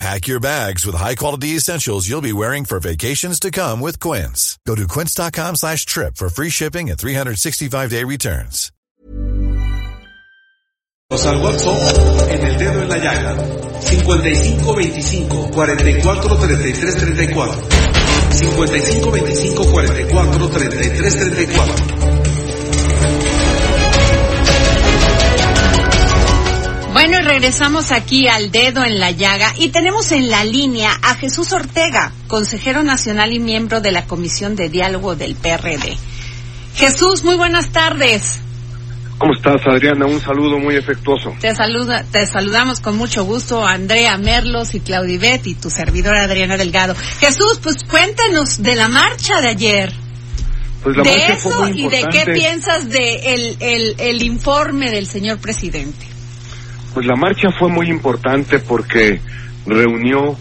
Pack your bags with high-quality essentials you'll be wearing for vacations to come with Quince. Go to quince.com slash trip for free shipping and 365-day returns. Al WhatsApp en el dedo en la llaga 55 25 Bueno, y regresamos aquí al dedo en la llaga y tenemos en la línea a Jesús Ortega, consejero nacional y miembro de la Comisión de Diálogo del PRD. Jesús, muy buenas tardes. ¿Cómo estás, Adriana? Un saludo muy efectuoso. Te, saluda, te saludamos con mucho gusto Andrea Merlos y Claudibet y tu servidora Adriana Delgado. Jesús, pues cuéntanos de la marcha de ayer. Pues la de marcha eso fue muy y de qué piensas de el, el, el informe del señor presidente. Pues la marcha fue muy importante porque reunió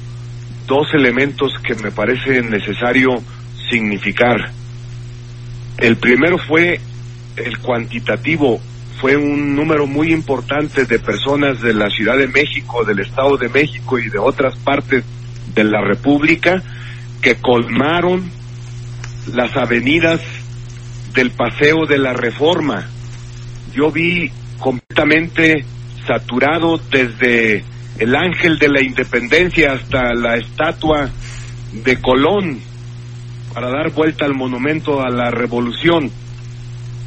dos elementos que me parece necesario significar. El primero fue el cuantitativo, fue un número muy importante de personas de la Ciudad de México, del Estado de México y de otras partes de la República que colmaron las avenidas del Paseo de la Reforma. Yo vi completamente saturado desde el Ángel de la Independencia hasta la estatua de Colón para dar vuelta al monumento a la revolución.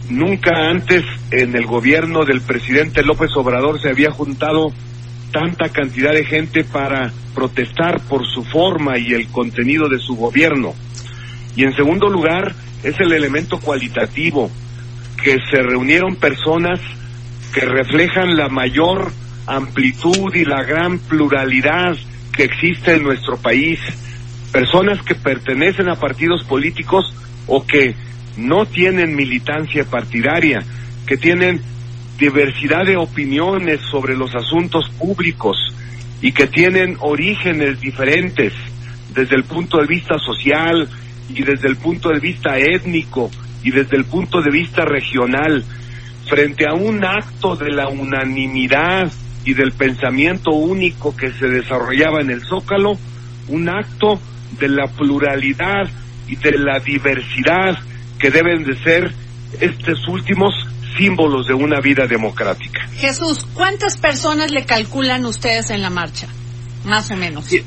Nunca antes en el gobierno del presidente López Obrador se había juntado tanta cantidad de gente para protestar por su forma y el contenido de su gobierno. Y en segundo lugar, es el elemento cualitativo, que se reunieron personas que reflejan la mayor amplitud y la gran pluralidad que existe en nuestro país. Personas que pertenecen a partidos políticos o que no tienen militancia partidaria, que tienen diversidad de opiniones sobre los asuntos públicos y que tienen orígenes diferentes desde el punto de vista social y desde el punto de vista étnico y desde el punto de vista regional frente a un acto de la unanimidad y del pensamiento único que se desarrollaba en el Zócalo, un acto de la pluralidad y de la diversidad que deben de ser estos últimos símbolos de una vida democrática. Jesús, ¿cuántas personas le calculan ustedes en la marcha? Más o menos. Sie-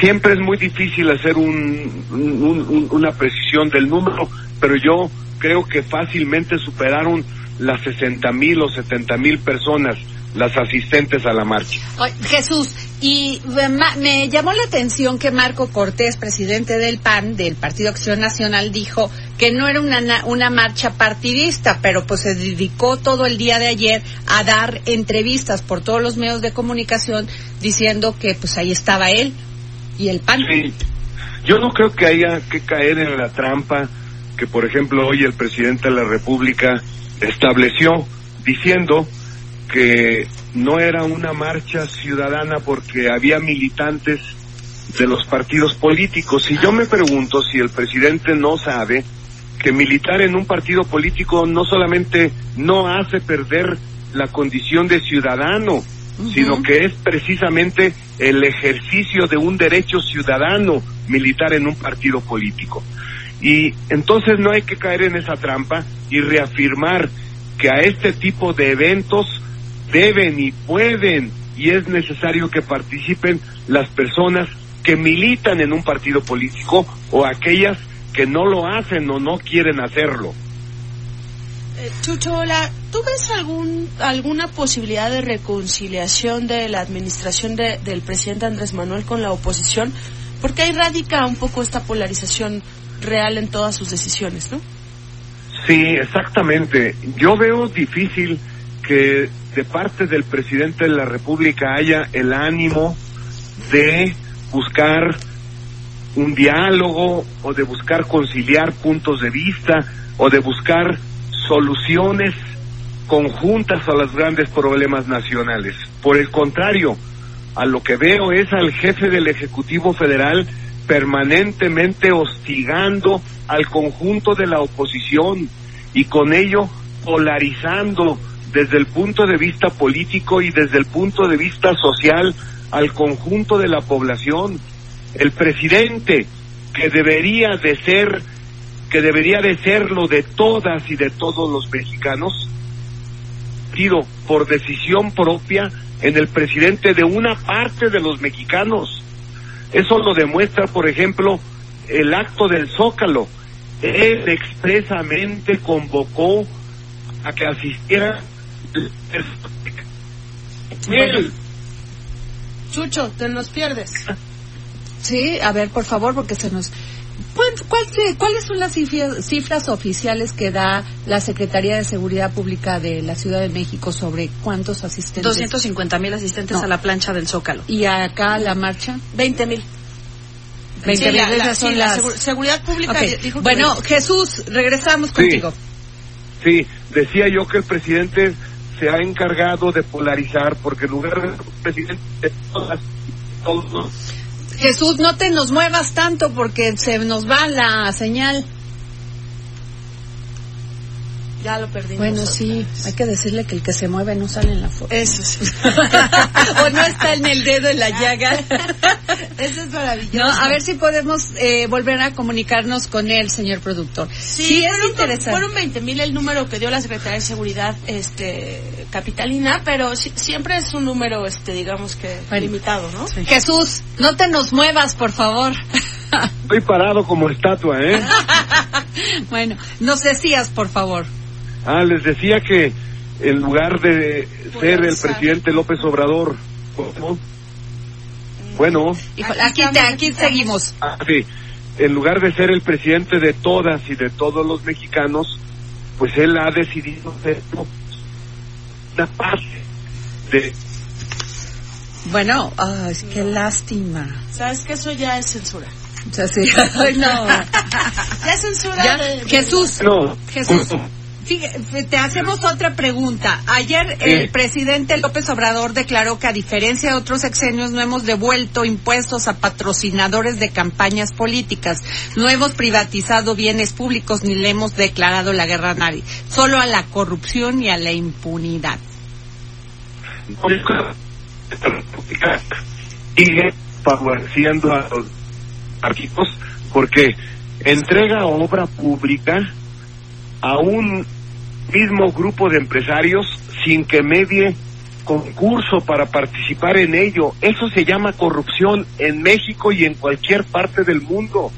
Siempre es muy difícil hacer un- un- un- una precisión del número, pero yo creo que fácilmente superaron las 60 mil o 70 mil personas las asistentes a la marcha. Jesús, y me llamó la atención que Marco Cortés, presidente del PAN, del Partido Acción Nacional, dijo que no era una, na- una marcha partidista, pero pues se dedicó todo el día de ayer a dar entrevistas por todos los medios de comunicación diciendo que pues ahí estaba él y el PAN. Sí, yo no creo que haya que caer en la trampa que, por ejemplo, hoy el presidente de la República estableció diciendo que no era una marcha ciudadana porque había militantes de los partidos políticos. Y yo me pregunto si el presidente no sabe que militar en un partido político no solamente no hace perder la condición de ciudadano, sino que es precisamente el ejercicio de un derecho ciudadano militar en un partido político. Y entonces no hay que caer en esa trampa y reafirmar que a este tipo de eventos deben y pueden y es necesario que participen las personas que militan en un partido político o aquellas que no lo hacen o no quieren hacerlo. Eh, Chucho, hola. ¿Tú ves algún, alguna posibilidad de reconciliación de la administración de- del presidente Andrés Manuel con la oposición? Porque ahí radica un poco esta polarización real en todas sus decisiones, ¿no? Sí, exactamente. Yo veo difícil que de parte del presidente de la República haya el ánimo de buscar un diálogo o de buscar conciliar puntos de vista o de buscar soluciones conjuntas a los grandes problemas nacionales. Por el contrario, a lo que veo es al jefe del Ejecutivo Federal permanentemente hostigando al conjunto de la oposición y con ello polarizando desde el punto de vista político y desde el punto de vista social al conjunto de la población. El presidente que debería de ser que debería de serlo de todas y de todos los mexicanos, sido por decisión propia en el presidente de una parte de los mexicanos. Eso lo demuestra, por ejemplo, el acto del Zócalo. Él expresamente convocó a que asistiera él. Chucho, te nos pierdes. Sí, a ver, por favor, porque se nos... ¿Cuál, cuál se- ¿Cuáles son las cifras, cifras oficiales que da la Secretaría de Seguridad Pública de la Ciudad de México sobre cuántos asistentes? 250 mil asistentes No. a la plancha del Zócalo. Y acá la marcha. 20 mil. 20 Sí, la- mil, la- esas son sí, las... segu- seguridad pública dijo que Bueno, 20. Jesús, regresamos contigo. Sí, decía yo que el presidente se ha encargado de polarizar porque en lugar de ser presidente de todas y todos, Jesús, no te nos muevas tanto porque se nos va la señal. Ya lo perdimos. Bueno, sí, vez. hay que decirle que el que se mueve no sale en la foto. Eso sí. o no está en el dedo en la llaga. Eso es maravilloso. No, a ver si podemos eh, volver a comunicarnos con él, señor productor. Sí, es fueron, interesante. fueron 20 mil el número que dio la Secretaría de Seguridad este, capitalina, pero si- siempre es un número, este, digamos que Bueno. limitado, ¿no? Jesús, no te nos muevas, por favor. estoy parado como estatua, ¿eh? bueno, nos decías, por favor. Ah, les decía que en lugar de ser el presidente López Obrador, ¿cómo? bueno, Híjole, Aquí te, aquí seguimos. ah, sí, en lugar de ser el presidente de todas y de todos los mexicanos, pues él ha decidido ser una parte de Bueno, ay, qué lástima. Sabes que eso ya es censura. O sea, sí. Ay, no. Ya es censura Ya, de- de- Jesús, no Jesús. Fíjate, te hacemos otra pregunta. Ayer el presidente López Obrador declaró que a diferencia de otros sexenios no hemos devuelto impuestos a patrocinadores de campañas políticas, no hemos privatizado bienes públicos ni le hemos declarado la guerra a nadie, solo a la corrupción y a la impunidad. sigue favoreciendo a los arquitectos porque entrega obra pública a un mismo grupo de empresarios sin que medie concurso para participar en ello. Eso se llama corrupción en México y en cualquier parte del mundo.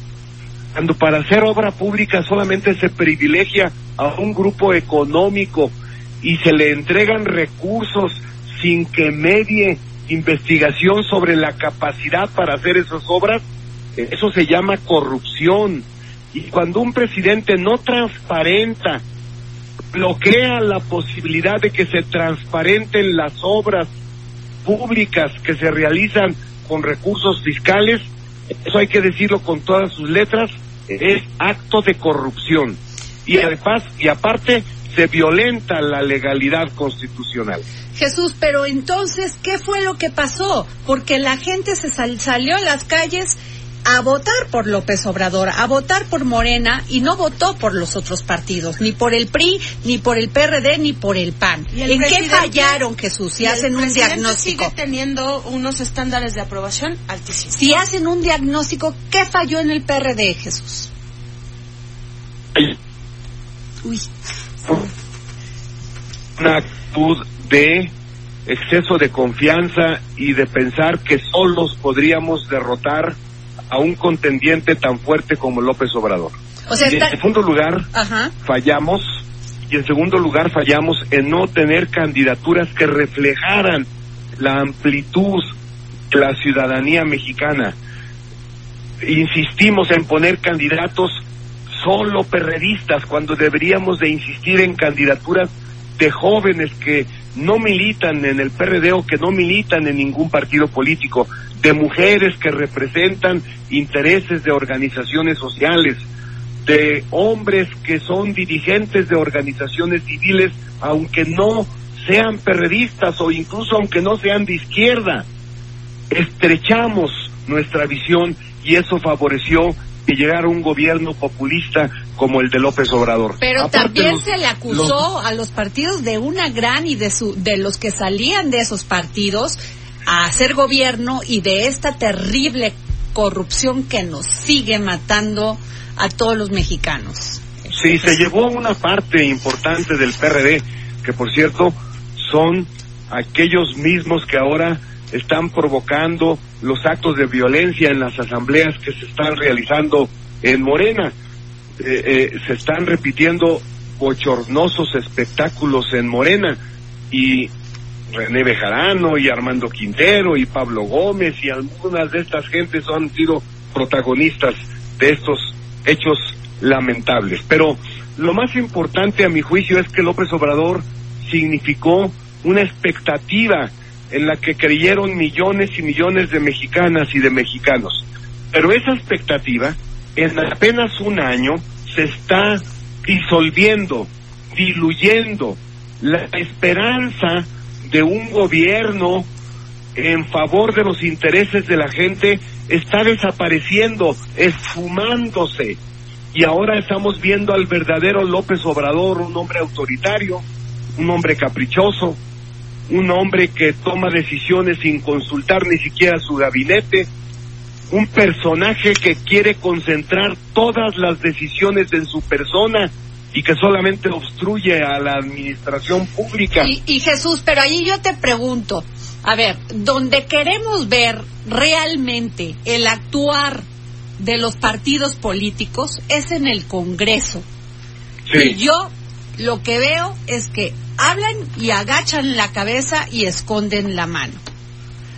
Cuando para hacer obra pública solamente se privilegia a un grupo económico y se le entregan recursos sin que medie investigación sobre la capacidad para hacer esas obras, eso se llama corrupción. Y cuando un presidente no transparenta, bloquea la posibilidad de que se transparenten las obras públicas que se realizan con recursos fiscales, eso hay que decirlo con todas sus letras, es acto de corrupción. Y además, y aparte, se violenta la legalidad constitucional. Jesús, pero entonces, ¿qué fue lo que pasó? Porque la gente se sal- salió a las calles a votar por López Obrador, a votar por Morena y no votó por los otros partidos, ni por el PRI, ni por el PRD, ni por el PAN. Y el ¿En qué fallaron, Jesús? Si hacen un diagnóstico. sigue teniendo unos estándares de aprobación altísimos. Si hacen un diagnóstico, ¿qué falló en el PRD, Jesús? Uy, Una actitud de exceso de confianza y de pensar que solos podríamos derrotar a un contendiente tan fuerte como López Obrador. o sea, Y está... en segundo lugar, Ajá. fallamos y en segundo lugar fallamos en no tener candidaturas que reflejaran la amplitud de la ciudadanía mexicana. Insistimos en poner candidatos solo perredistas cuando deberíamos de insistir en candidaturas de jóvenes que no militan en el PRD o que no militan en ningún partido político, de mujeres que representan intereses de organizaciones sociales, de hombres que son dirigentes de organizaciones civiles, aunque no sean perredistas o incluso aunque no sean de izquierda. Estrechamos nuestra visión y eso favoreció que llegara un gobierno populista como el de López Obrador. Pero Aparte, también los- se le acusó los- a los partidos de una gran y de su de los que salían de esos partidos a hacer gobierno y de esta terrible corrupción que nos sigue matando a todos los mexicanos. Sí, se llevó una parte importante del PRD, que por cierto son aquellos mismos que ahora están provocando los actos de violencia en las asambleas que se están realizando en Morena. Eh, eh, se están repitiendo bochornosos espectáculos en Morena y René Bejarano y Armando Quintero y Pablo Gómez y algunas de estas gentes han sido protagonistas de estos hechos lamentables. Pero lo más importante a mi juicio es que López Obrador significó una expectativa en la que creyeron millones y millones de mexicanas y de mexicanos. Pero esa expectativa en apenas un año se está disolviendo, diluyendo la esperanza de un gobierno en favor de los intereses de la gente está desapareciendo, esfumándose. Y ahora estamos viendo al verdadero López Obrador, un hombre autoritario, un hombre caprichoso, un hombre que toma decisiones sin consultar ni siquiera su gabinete, un personaje que quiere concentrar todas las decisiones en su persona y que solamente obstruye a la administración pública. Y, y Jesús, pero ahí yo te pregunto, a ver, donde queremos ver realmente el actuar de los partidos políticos es en el Congreso. Y Sí. yo lo que veo es que hablan y agachan la cabeza y esconden la mano.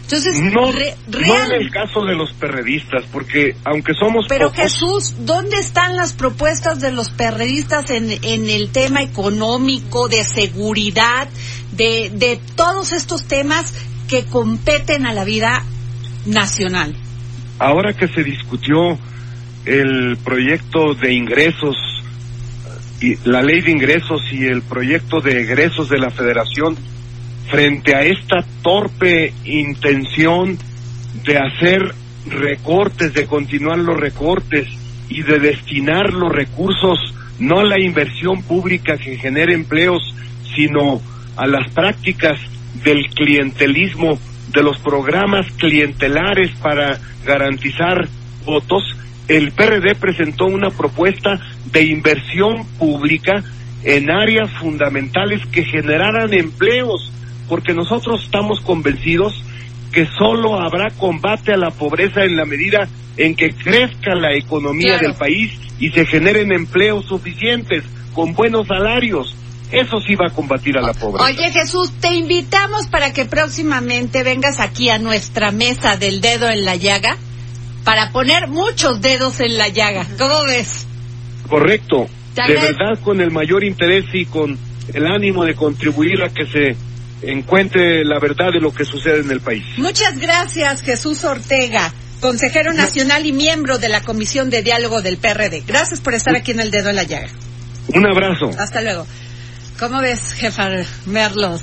Entonces, No, re- no real- en el caso de los perredistas, porque aunque somos pero pocos, Jesús, ¿dónde están las propuestas de los perredistas en, en el tema económico, de seguridad, de, de todos estos temas que competen a la vida nacional? ahora que se discutió el proyecto de ingresos, y la ley de ingresos y el proyecto de egresos de la federación, frente a esta torpe intención de hacer recortes, de continuar los recortes y de destinar los recursos no a la inversión pública que genere empleos, sino a las prácticas del clientelismo, de los programas clientelares para garantizar votos, el PRD presentó una propuesta de inversión pública en áreas fundamentales que generaran empleos, porque nosotros estamos convencidos que solo habrá combate a la pobreza en la medida en que crezca la economía Claro. del país y se generen empleos suficientes con buenos salarios. Eso sí va a combatir a la pobreza. Oye Jesús, te invitamos para que próximamente vengas aquí a nuestra mesa del dedo en la llaga para poner muchos dedos en la llaga. ¿Cómo ves? Correcto. De verdad, con el mayor interés y con el ánimo de contribuir a que se encuentre la verdad de lo que sucede en el país. Muchas gracias, Jesús Ortega, consejero nacional y miembro de la Comisión de Diálogo del PRD. Gracias por estar aquí en el dedo en la llaga. Un abrazo. Hasta luego. ¿Cómo ves, jefa Merlos?